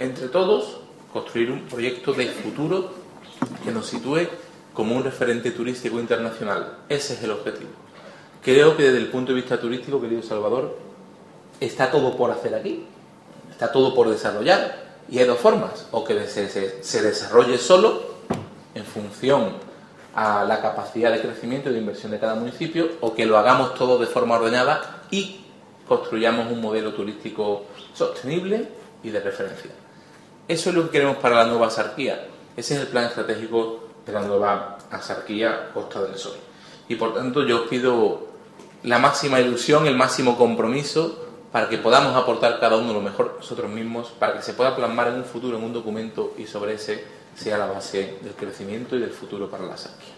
entre todos, construir un proyecto de futuro que nos sitúe como un referente turístico internacional. Ese es el objetivo. Creo que desde el punto de vista turístico, querido Salvador, está todo por hacer aquí, está todo por desarrollar. Y hay dos formas, o que se, desarrolle solo en función a la capacidad de crecimiento y de inversión de cada municipio, o que lo hagamos todo de forma ordenada y construyamos un modelo turístico sostenible y de referencia. Eso es lo que queremos para la nueva Sarquía. Ese es el plan estratégico de la nueva Sarquía Costa del Sol. Y por tanto yo os pido la máxima ilusión, el máximo compromiso para que podamos aportar cada uno lo mejor nosotros mismos, para que se pueda plasmar en un futuro, en un documento y sobre ese sea la base del crecimiento y del futuro para la Sarquía.